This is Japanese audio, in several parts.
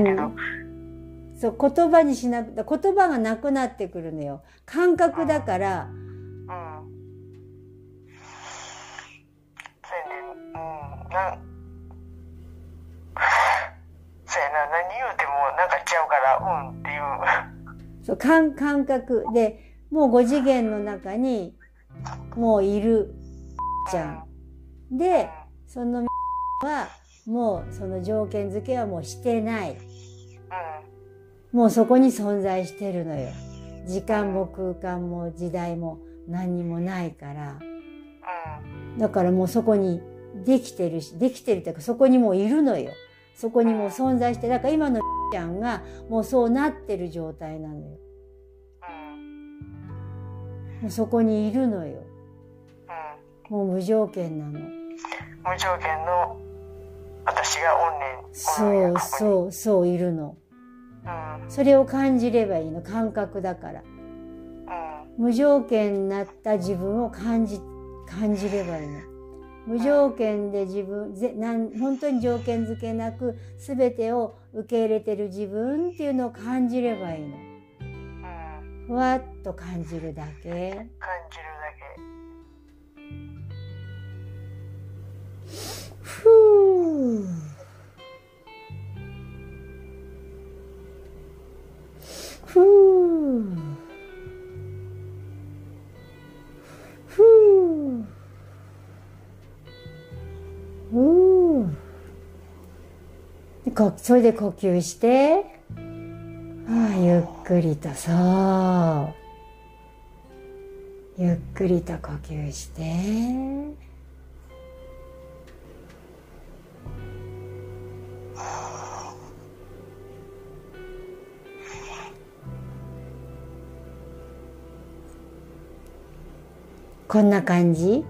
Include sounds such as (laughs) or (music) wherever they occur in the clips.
って感じだけど、そう言葉にしなく言葉がなくなってくるのよ感覚だから、うん。そうん。なん、そうやな、何言うてもなんかちゃうから、うんっていう。そう感感覚でもう5次元の中にもういるじゃん。でそのはもうその条件付けはもうしてない。うん。もうそこに存在してるのよ。時間も空間も時代も何にもないから。うん。だからもうそこにできてるし、できてるっていうかそこにもういるのよ。そこにもう存在して、だから今のちゃんがもうそうなってる状態なのよ。うん。もうそこにいるのよ。うん。もう無条件なの。無条件の私がおんねん。そうそうそういるの。う。うん。それを感じればいいの。感覚だから。うん。無条件になった自分を感じ、感じればいいの。無条件で自分、ぜなん本当に条件付けなく全てを受け入れてる自分っていうのを感じればいいの。うん。ふわっと感じるだけ。感じるだふう。それで呼吸して、ああゆっくりとそう。ゆっくりと呼吸して。こんな感じ？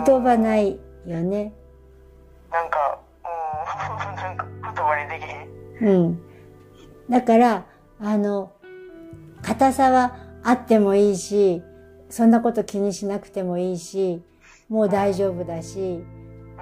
言葉ないよね。なんか、うん。なんか、言葉にできへん。うん。だから、あの、硬さはあってもいいし、そんなこと気にしなくてもいいし、もう大丈夫だし、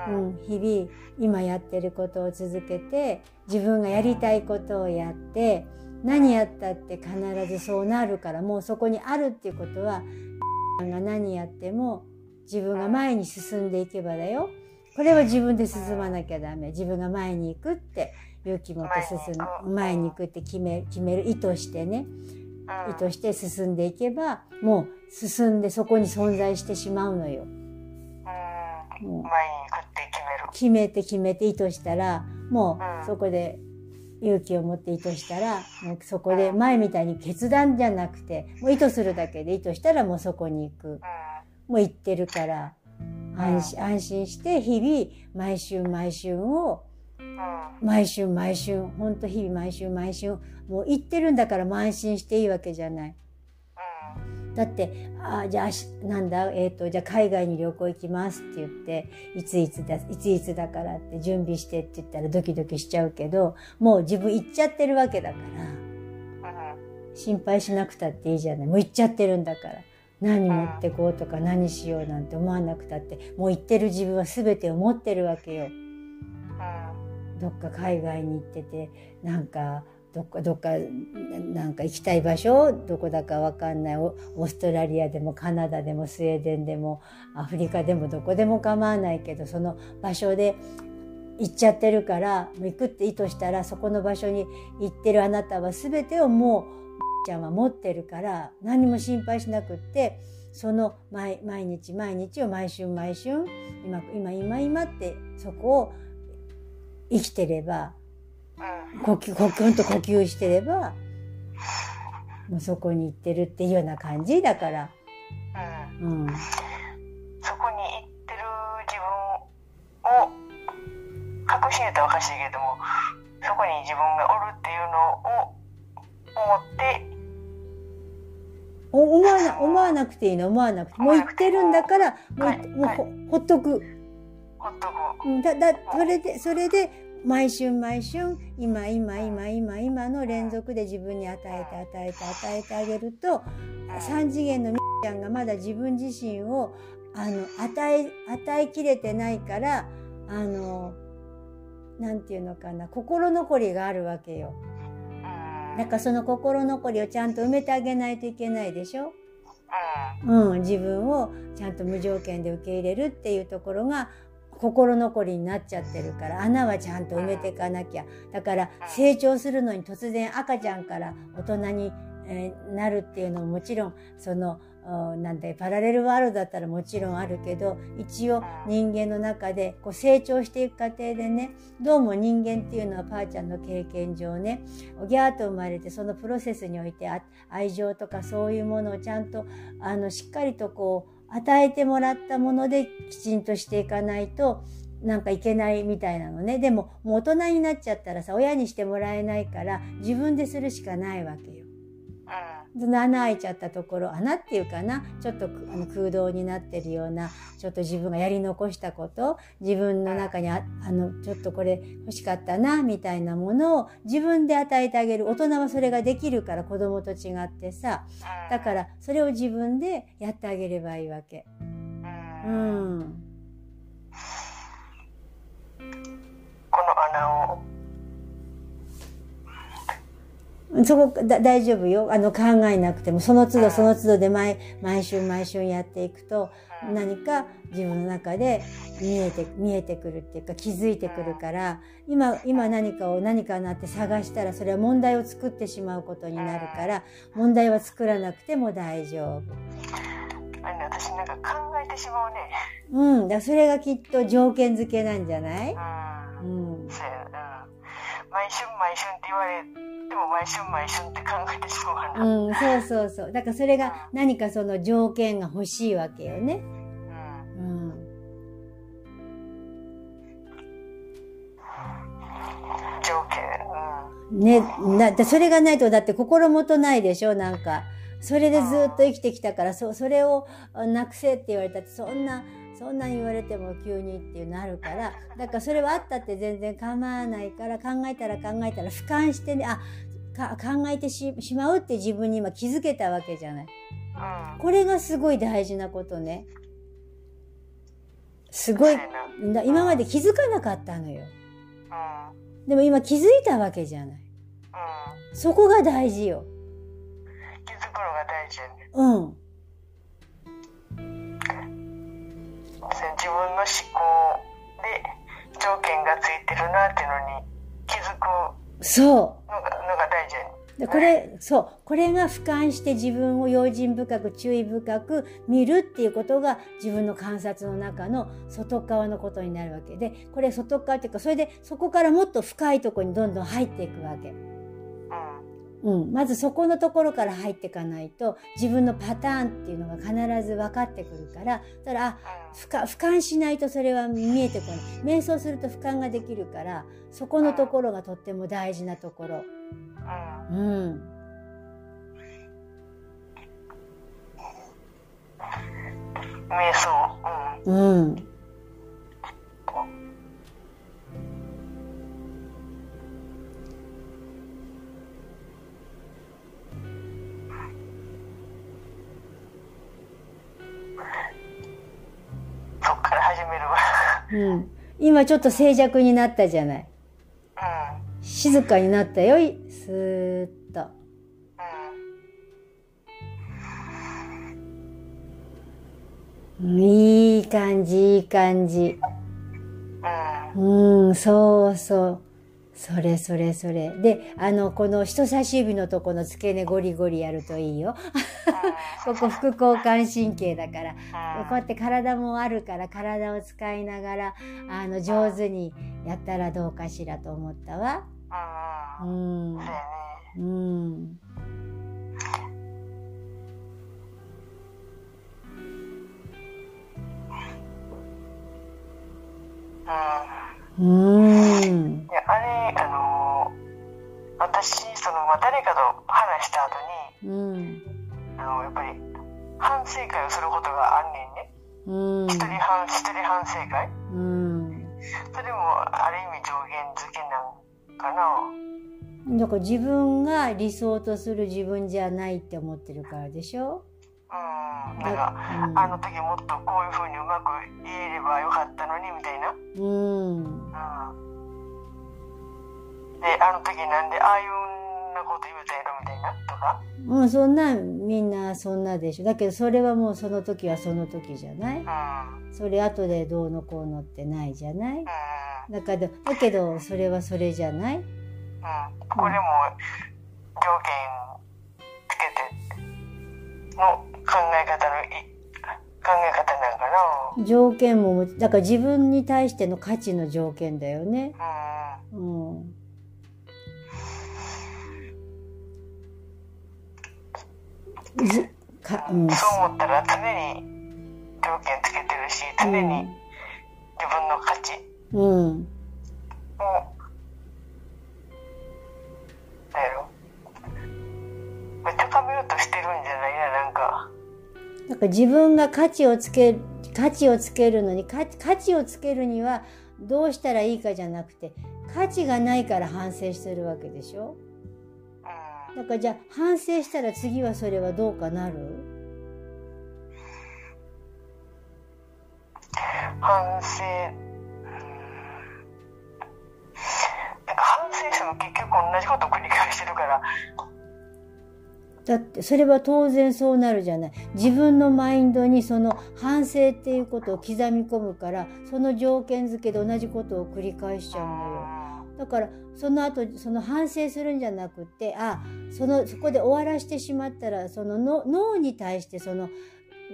ううん。ん、日々今やってることを続けて、自分がやりたいことをやって、何やったって必ずそうなるから、もうそこにあるっていうことは、(laughs) が何やっても自分が前に進んでいけばだよ。これは自分で進まなきゃダメ。自分が前に行くって勇気持って進む。前に行くって決め決める意図してね。うん。意図して進んでいけば、もう進んでそこに存在してしまうのよ。前に行くって決める。決めて決めて意図したら、もうんうそこで勇気を持って意図したら、もうそこで前みたいに決断じゃなくて、もう意図するだけで意図したらもうそこに行く。うん。もう行ってるから、安心安心して日々毎週毎週をうん。毎週毎週本当日々毎週毎週もう行ってるんだからもう安心していいわけじゃない。うん。だって、あじゃあなんだ、えっ、と、じゃあ海外に旅行行きますって言って、いついつだ、いついつだからって準備してって言ったらドキドキしちゃうけど、もう自分行っちゃってるわけだから、うん。心配しなくたっていいじゃない。もう行っちゃってるんだから。何持ってこうとか何しようなんて思わなくたって、もう行ってる自分は全てを持ってるわけよ。どっか海外に行ってて、なんか、どっか、どっか、なんか行きたい場所どこだかわかんない。オーストラリアでもカナダでもスウェーデンでもアフリカでもどこでも構わないけど、その場所で行っちゃってるから、行くって意図したら、そこの場所に行ってるあなたは全てをもう、ちゃんは持ってるから、何も心配しなくって、その毎毎日毎日を毎週毎週、今、今、今、今って、そこを生きてれば、うん。呼吸、呼吸、と呼吸してれば、もうそこに行ってるっていうような感じだから。うん。うん。そこに行ってる自分を確信やったらおかしいけども、そこに自分がおるっていうのを思って、お思わな、思わなくていいの、思わなくて。もう行ってるんだから、もう、はい。もうほほっとく。ほっとだ、だ、それで、それで、毎春毎春、今、今、今、今、今の連続で自分に与えて、与えて、与えてあげると、三次元のみーちゃんがまだ自分自身をあの与え与えきれてないからあのなんていうのかな心残りがあるわけよ。だからその心残りをちゃんと埋めてあげないといけないでしょ？うん、自分をちゃんと無条件で受け入れるっていうところが心残りになっちゃってるから穴はちゃんと埋めていかなきゃだから成長するのに突然赤ちゃんから大人に、えなるっていうのももちろんそのなんでパラレルワールドだったらもちろんあるけど一応人間の中でこう成長していく過程でねどうも人間っていうのはパーちゃんの経験上ねおぎゃーと生まれてそのプロセスにおいてあ愛情とかそういうものをちゃんとあのしっかりとこう与えてもらったものできちんとしていかないとなんかいけないみたいなのねでももう大人になっちゃったらさ親にしてもらえないから自分でするしかないわけよ。穴開いちゃったところ穴っていうかな。ちょっとくあの空洞になってるようなちょっと自分がやり残したこと。自分の中にああのちょっとこれ欲しかったなみたいなものを自分で与えてあげる。大人はそれができるから子供と違ってさ。だからそれを自分でやってあげればいいわけ。ううんん。この穴をそこだ大丈夫よ。あの考えなくてもその都うん度その都度で毎毎週毎週やっていくと何か自分の中で見えて見えてくるっていうか気づいてくるから今今何かを何かなって探したらそれは問題を作ってしまうことになるから問題は作らなくても大丈夫。あれね私なんか考えてしまうね。うん、だそれがきっと条件付けなんじゃない？うん。うん毎春毎春って言われても毎春毎春って考えてしまうかなうん、そうそうそう。だからそれが何かその条件が欲しいわけよね。うんうん。条件うんね、な、だそれがないと、だって心もとないでしょ、なんか。それでずっと生きてきたから、そ、それをあなくせって言われたって、そんな、そんな言われても急にっていうなるから、(laughs) だからそれはあったって全然構わないから、考えたら考えたら俯瞰してね、あ、か考えてししまうって自分に今気づけたわけじゃない。うんこれがすごい大事なことね。すごい今まで気づかなかったのよ。うんでも今気づいたわけじゃない。うんそこが大事よ。気づくのが大事やねうん。それ自分の思考で条件がついてるなっていうのに気づくそのがのが大事。でこれ、そう。これが俯瞰して自分を用心深く注意深く見るっていうことが自分の観察の中の外側のことになるわけで、これ外側っていうか、それでそこからもっと深いとこにどんどん入っていくわけ。うん。うん、まずそこのところから入っていかないと自分のパターンっていうのが必ず分かってくるからだからあ俯瞰俯瞰しないとそれは見えてこない。瞑想すると俯瞰ができるからそこのところがとっても大事なところ。うん。瞑想。うん。うんそっから始めるわ。うん、今ちょっと静寂になったじゃない。うん。静かになったよいスーッと。うんいい感じいい感じ。うん。うんそうそうそれそれそれ。であのこの人差し指のとこの付け根ゴリゴリやるといいよ。(laughs) ここ副交感神経だから。こうやって体もあるから体を使いながらあの上手にやったらどうかしらと思ったわ。ううん。うん。うんうん。いやあれあのー私その、まあ、誰かと話した後にうん。あのやっぱり反省会をすることがあんねんね。うん。一人反一人反省会。うん。それもある意味上限付けなんかな。だから自分が理想とする自分じゃないって思ってるからでしょ？うん。なんか、うん。あの時もっとこういうふうにうまく言えればよかったのにみたいな、うん。うん、であの時なんでああいうなこと言うたやろみたいなとか。もうそんなみんなそんなでしょ。だけどそれはもうその時はその時じゃない。うん。それ後でどうのこうのってないじゃない。うん。だからだけどそれはそれじゃない。うん、これも条件つけての考え方のい考え方なんか条件もだから自分に対しての価値の条件だよね。なうん。うんうん、そう思ったら常に条件つけてるし常に自分の価値。うん。をなんやろ高めようとしてるんじゃないななんかだから自分が価値をつけ価値をつけるのに価価値をつけるにはどうしたらいいかじゃなくて価値がないから反省してるわけでしょ？うんだからじゃあ反省したら次はそれはどうかなる？反省。うん。なんか反省しても結局同じことを繰り返してるだってそれは当然そうなるじゃない。自分のマインドにその反省っていうことを刻み込むからその条件付けで同じことを繰り返しちゃうのよ。だからその後その反省するんじゃなくてあそのそこで終わらしてしまったらそのの脳に対してその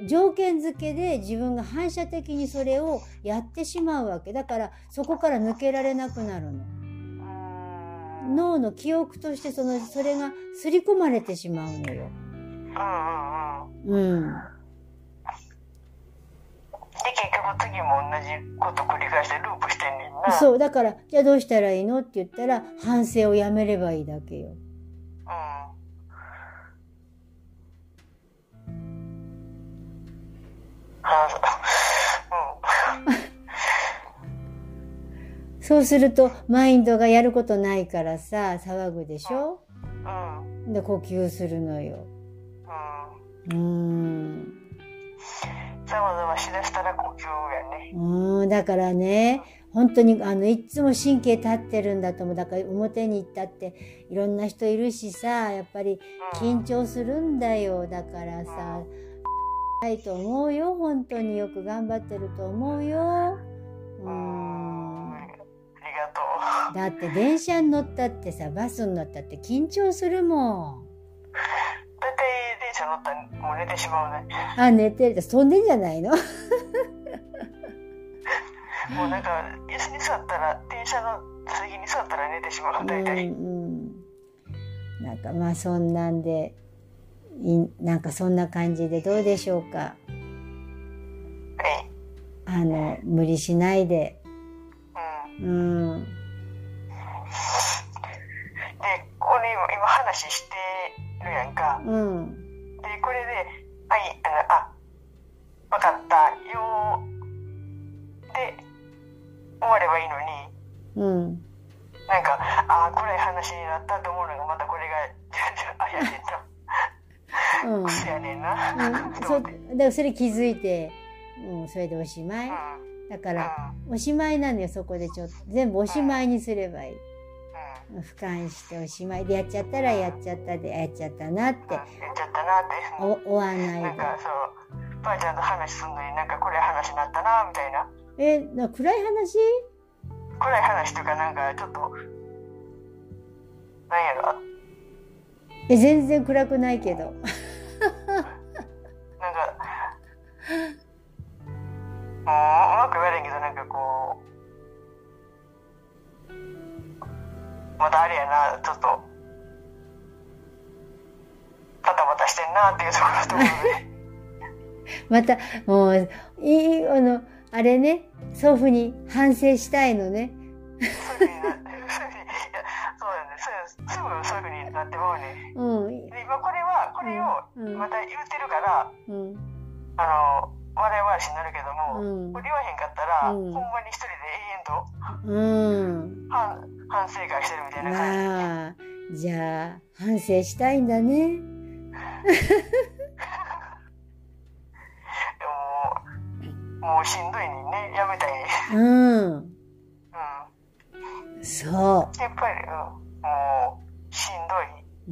条件付けで自分が反射的にそれをやってしまうわけ。だからそこから抜けられなくなるの。うん脳の記憶としてそのそれが刷り込まれてしまうのよ。うんうんうんうん。で結局次も同じこと繰り返してループしてんねんなそうだからじゃあどうしたらいいのって言ったら反省をやめればいいだけよ。うんそうするとマインドがやることないからさ騒ぐでしょ？うんうんで呼吸するのよ。うん。うーん。ざわざわしだしたら呼吸やねうーんだからね本当にあのいっつも神経立ってるんだと思う。だから表に行ったっていろんな人いるしさやっぱり緊張するんだよ。だからさないと思うよ。本当によく頑張ってると思うよ。うーんがとだって電車に乗ったってさバスに乗ったって緊張するもん。う大体電車乗ったらもう寝てしまうね。あ寝てる。飛んでんじゃないの？(laughs) もうなんか椅子に座ったら電車の次に座ったら寝てしまう大体、うん。うん、なんかまあそんなんでいなんかそんな感じでどうでしょうか？はい。あの無理しないでうん。うんでこれ今今話してるやんか。うん。でこれで「はいあのあ分かったよ」で終わればいいのに。うんなんかああ暗い話になったと思うのがまたこれがあやねんうん。(laughs) やねんな、うん、(laughs) そうだからそれ気づいて、うん、それでおしまい。うんだからおしまいなのよそこでちょっと。全部おしまいにすればいい。うん。俯瞰しておしまい。でやっちゃったらやっちゃったでやっちゃったなって。うん。やっちゃったなって。お追わないで。なんかそうばあちゃんと話すんのになんかこれ話になったなみたいな。えな暗い話？暗い話とかなんかちょっとなんやろ。え全然暗くないけどもううまく言われんけどなんかこうまたあれやなちょっとバタバタしてんなっていうところだと思うね。(laughs) またもういいあのあれねそういうふうに反省したいのね。そうやそうすぐそういうふうになってまうね。うん。で今これはこれをうん。また言うてるから、うん。あの笑い話になるけどうん、言わへんかったら、うん、ほんまに一人で永遠と、うん、反省会してるみたいな感じじゃあ反省したいんだね。でももうしんどいにね。やめたいうん、うん、そう。やっぱり、うん、もうしんどい、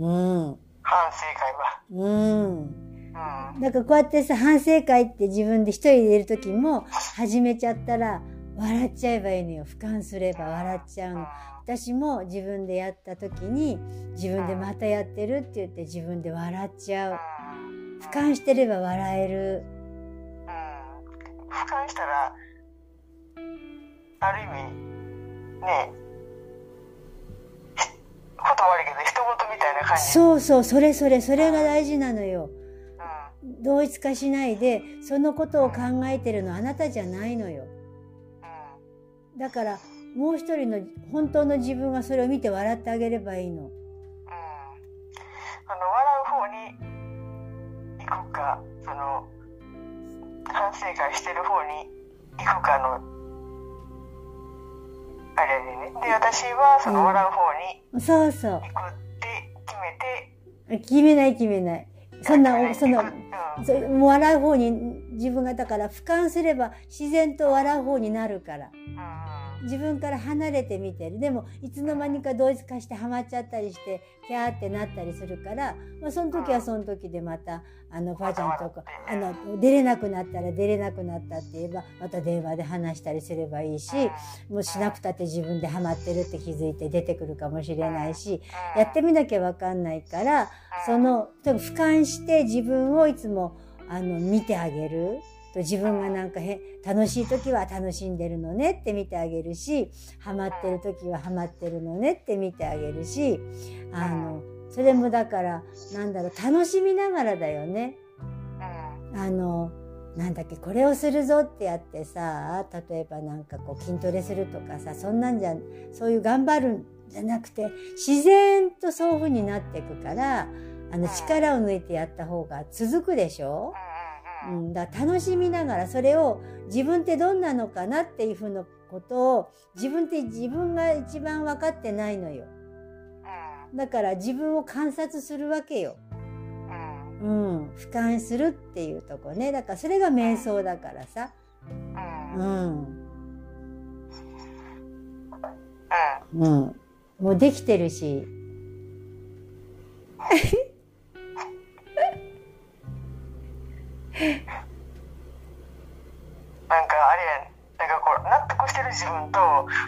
うん、反省会は。うん。だからこうやってさ反省会って自分で一人でいる時も始めちゃったら笑っちゃえばいいのよ。俯瞰すれば笑っちゃうの。私も自分でやった時に自分でまたやってるって言って自分で笑っちゃう。うん。俯瞰してれば笑える。うん。俯瞰したらある意味ねひ言葉悪いけど人事みたいな感じ。そうそうそれそれそれが大事なのよ。うん同一化しないでそのことを考えてるのあなたじゃないのよ。うん。だからもう一人の本当の自分がそれを見て笑ってあげればいいの。うん。あの笑う方に行くかその反省会してる方に行くかのあれでねで私はその笑う方にそうそう。行くって決めて。決めない決めないそんなそんなもう。笑う方に自分がだから俯瞰すれば自然と笑う方になるから。うん自分から離れて見てる。でもいつの間にか同一化してハマっちゃったりしてキャーってなったりするから、まあ、その時はその時でまたあのばあちゃんとかあの出れなくなったら出れなくなったって言えばまた電話で話したりすればいいしもうしなくたって自分でハマってるって気づいて出てくるかもしれないしやってみなきゃ分かんないからその俯瞰して自分をいつもあの見てあげる。と自分がなんかへ楽しい時は楽しんでるのねって見てあげるしハマってる時はハマってるのねって見てあげるしあのそれもだからなんだろう楽しみながらだよね。あのなんだっけこれをするぞってやってさ例えばなんかこう筋トレするとかさそんなんじゃそういう頑張るんじゃなくて自然とそういう風になっていくからあの力を抜いてやった方が続くでしょ、ううんん、だ楽しみながらそれを自分ってどんなのかなっていう風なことを自分って自分が一番分かってないのよ。うん。だから自分を観察するわけよ。うん。うん、俯瞰するっていうとこね。だからそれが瞑想だからさ、うん。うん、もうできてるし (laughs) なんかあれやなんかこう納得してる自分と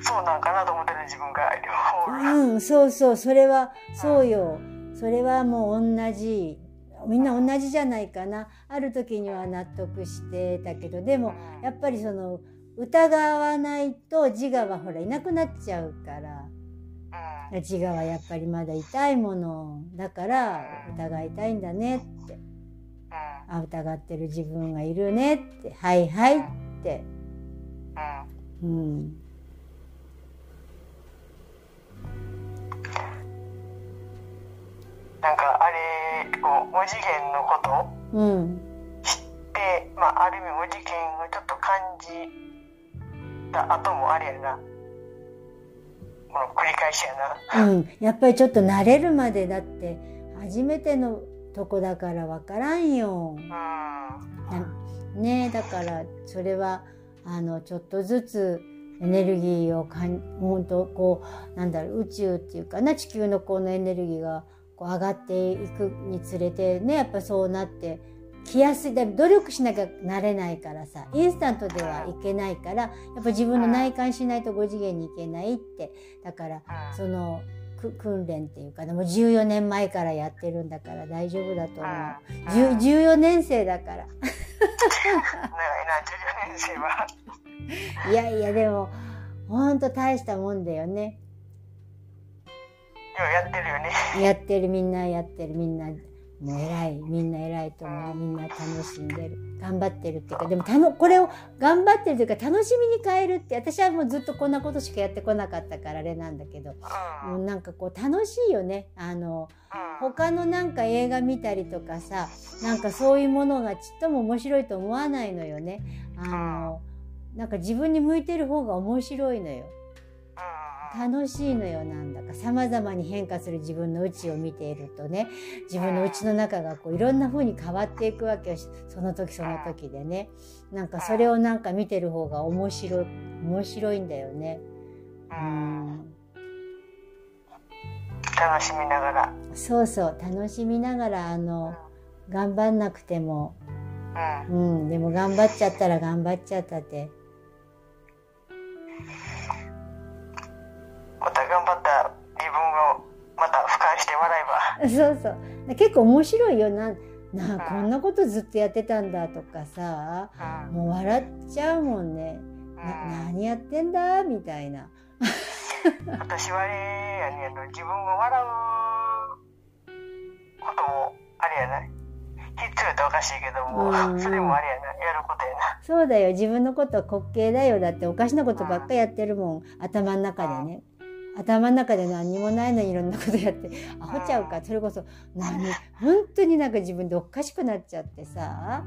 そうなんかなと思ってる自分が両方うんそうそう。それはそうよ。それはもう同じ。みんな同じじゃないかな。ある時には納得してたけど。でもやっぱりその疑わないと自我はほらいなくなっちゃうから。うん。自我はやっぱりまだ痛いもの。だから疑いたいんだねって。うんあ疑ってる自分がいるね。ってはいはいって。うん。うんなんかあれこう5次元のこと？うん。知ってまあある意味5次元をちょっと感じた後もあれやな。この繰り返しやな。うん、やっぱりちょっと慣れるまでだって初めてのとこだからわからんよ。ねえだからそれはあのちょっとずつエネルギーをかん本当こうなんだろう宇宙っていうかな地球のこのエネルギーがこう上がっていくにつれてねやっぱそうなってきやすい。だ努力しなきゃなれないからさインスタントではいけないからやっぱ自分の内観しないと5次元に行けないって。だからうん。そのく訓練っていうかねもう14年前からやってるんだから大丈夫だと思う。うんじゅ14年生だから。長いな14年生は (laughs) いやいやでもほんと大したもんだよね。やってるよねやってるみんなやってるみんなもう偉いみんな偉いと思う。みんな楽しんでる。頑張ってるっていうかでもたのこれを頑張ってるというか楽しみに変えるって私はもうずっとこんなことしかやってこなかったからあれなんだけど。うん。もうなんかこう楽しいよね。あのうん。他のなんか映画見たりとかさなんかそういうものがちっとも面白いと思わないのよね。あのなんか自分に向いてる方が面白いのよ。うん楽しいのよなんだか。様々に変化する自分の内を見ているとね自分の内の中がこうい。ろんな風に変わっていくわけよその時その時でね。なんかそれをなんか見てる方が面白い面白いんだよね。うん。楽しみながら。そうそう。楽しみながらあの頑張んなくても。うん。うん。でも頑張っちゃったら頑張っちゃったってまた頑張った自分をまた俯瞰して笑えそうそう。結構面白いよな。なあこんなことずっとやってたんだとかさ。ば。うん。もう笑っちゃうもんね。な何やってんだみたいな。(laughs) 私はあれやねんの自分が笑うこともあれやない。必要っておかしいけども、うん。うんそれもあれやなやることやな。そうだよ。自分のことは滑稽だよ。だっておかしなことばっかやってるもん。頭の中でね頭の中で何にもないのにいろんなことやって (laughs) アホちゃうかそれこそ何本当になんか自分でおかしくなっちゃってさ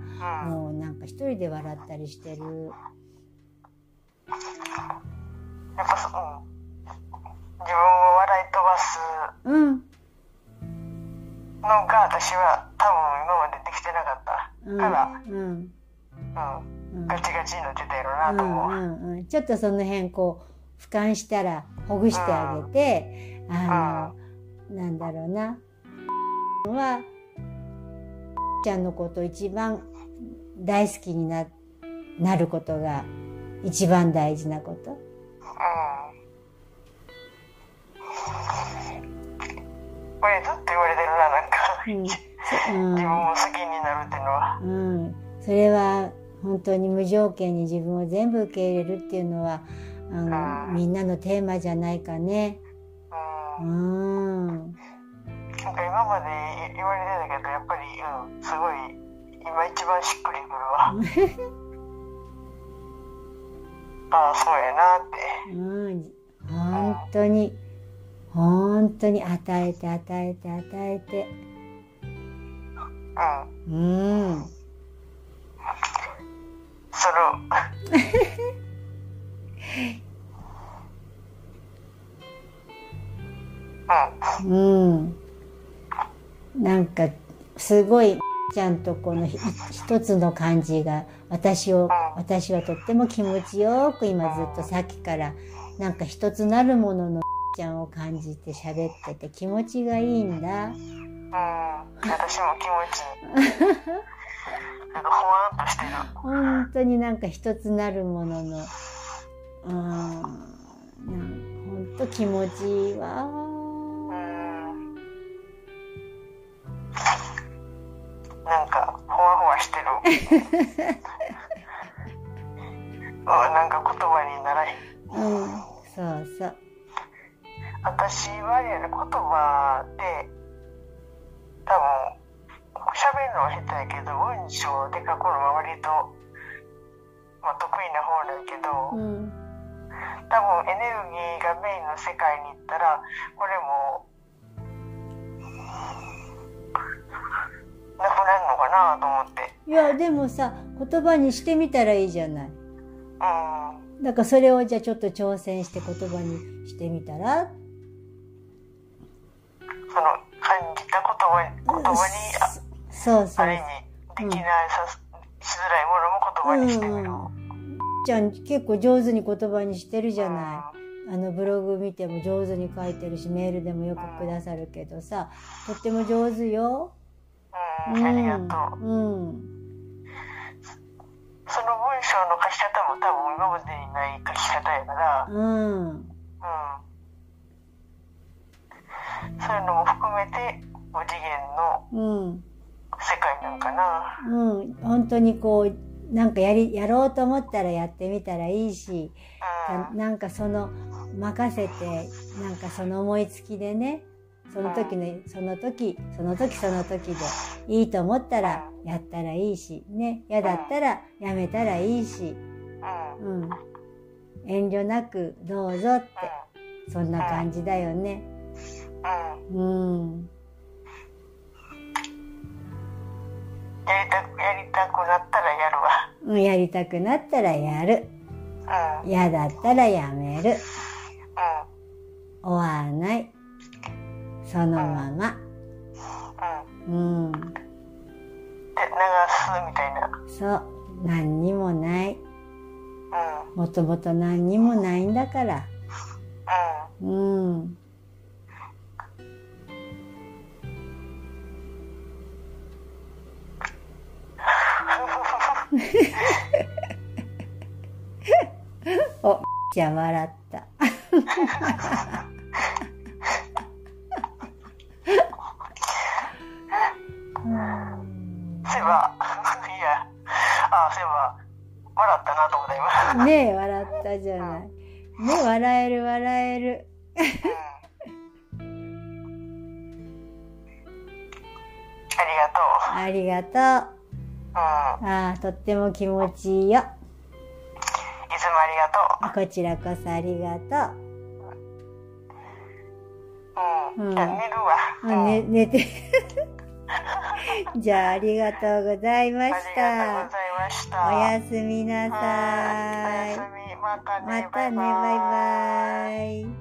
うんもうなんか一人で笑ったりしてる。やっぱそ、うん、自分を笑い飛ばすうん。のが私は多分今までできてなかった。うん。から、うん。うん、うん。ガチガチになってたやろなと思う、うんうんうん、ちょっとその辺こう俯瞰したらほぐしてあげて、あの、なんだろうな。はちゃんのことを一番大好きにななることが一番大事なこと。これずっと言われてるななんか、(laughs) うん。自分を好きになるっていうのは。うん、それは本当に無条件に自分を全部受け入れるっていうのはあのみんなのテーマじゃないかね。ううん。ん、なんか今まで言われてたけどやっぱり、うん、すごい今一番しっくりくるわ。(laughs) ああそうやなって。うん、本当に。本当に与えて与えて与えて、うん。うん、その (laughs) うん。うん、なんかすごいちゃんとこのひ一つの感じが私を私はとっても気持ちよく今ずっとさっきからなんか一つなるもののちゃんを感じて喋ってて気持ちがいいんだ。うん、私も気持ちいい。なんかほわんとしてる。(laughs) 本当になんか一つなるもののうん。なん本当気持ちいいわ。うん。なんかほわほわしてる。(laughs) うんなんか言葉にならへん。うん、そうそう。私は言葉で多分喋るのは下手やけど文章で書くのは割と、まあ、得意な方だけどうん多分エネルギーがメインの世界に行ったらこれもなくなるのかなと思って。いやでもさ言葉にしてみたらいいじゃない。うん。だからそれをじゃあちょっと挑戦して言葉にしてみたら？その感じた言葉に言葉にあそうそう。ある意味できないさしづらいものも言葉にしてみる、ちゃん結構上手に言葉にしてるじゃない。あのブログ見ても上手に書いてるしメールでもよくくださるけどさとっても上手よ。うん、ありがとう。うん、うん、その文章の書き方も多分今までにない書き方やから、うん。うん。そういうのも含めて、5次元のうん。世界なんかな。うん。本当にこうなんかやりやろうと思ったらやってみたらいいしうん。なんかその任せてなんかその思いつきでねその時のその時その時その時でいいと思ったらやったらいいしね嫌だったらやめたらいいし、うん。うん、遠慮なくどうぞってそんな感じだよね。うん。やりたく、なった。うん、やりたくなったらやるうん。うん。嫌だったらやめる。追わない。そのまま。うん。うん。で、流すみたいな。そう。何にもない。うん。もともと何にもないんだから。うん。(laughs) お、じゃあ笑った。う (laughs) んそういえば、いや、あ、そういえば、笑ったなと思った今。ねえ、笑ったじゃない。ね笑える笑える。うん。ありがとう。ありがとう。うん。ああ、とっても気持ちいいよ。いつもありがとこちらこそありがとう。う。うん。うん寝るわ。寝て。(laughs) じゃあ、ありがとうございまありしたがとうござい。ました。おやすみなはさいいおやす。み。またね。またね、バイバイ。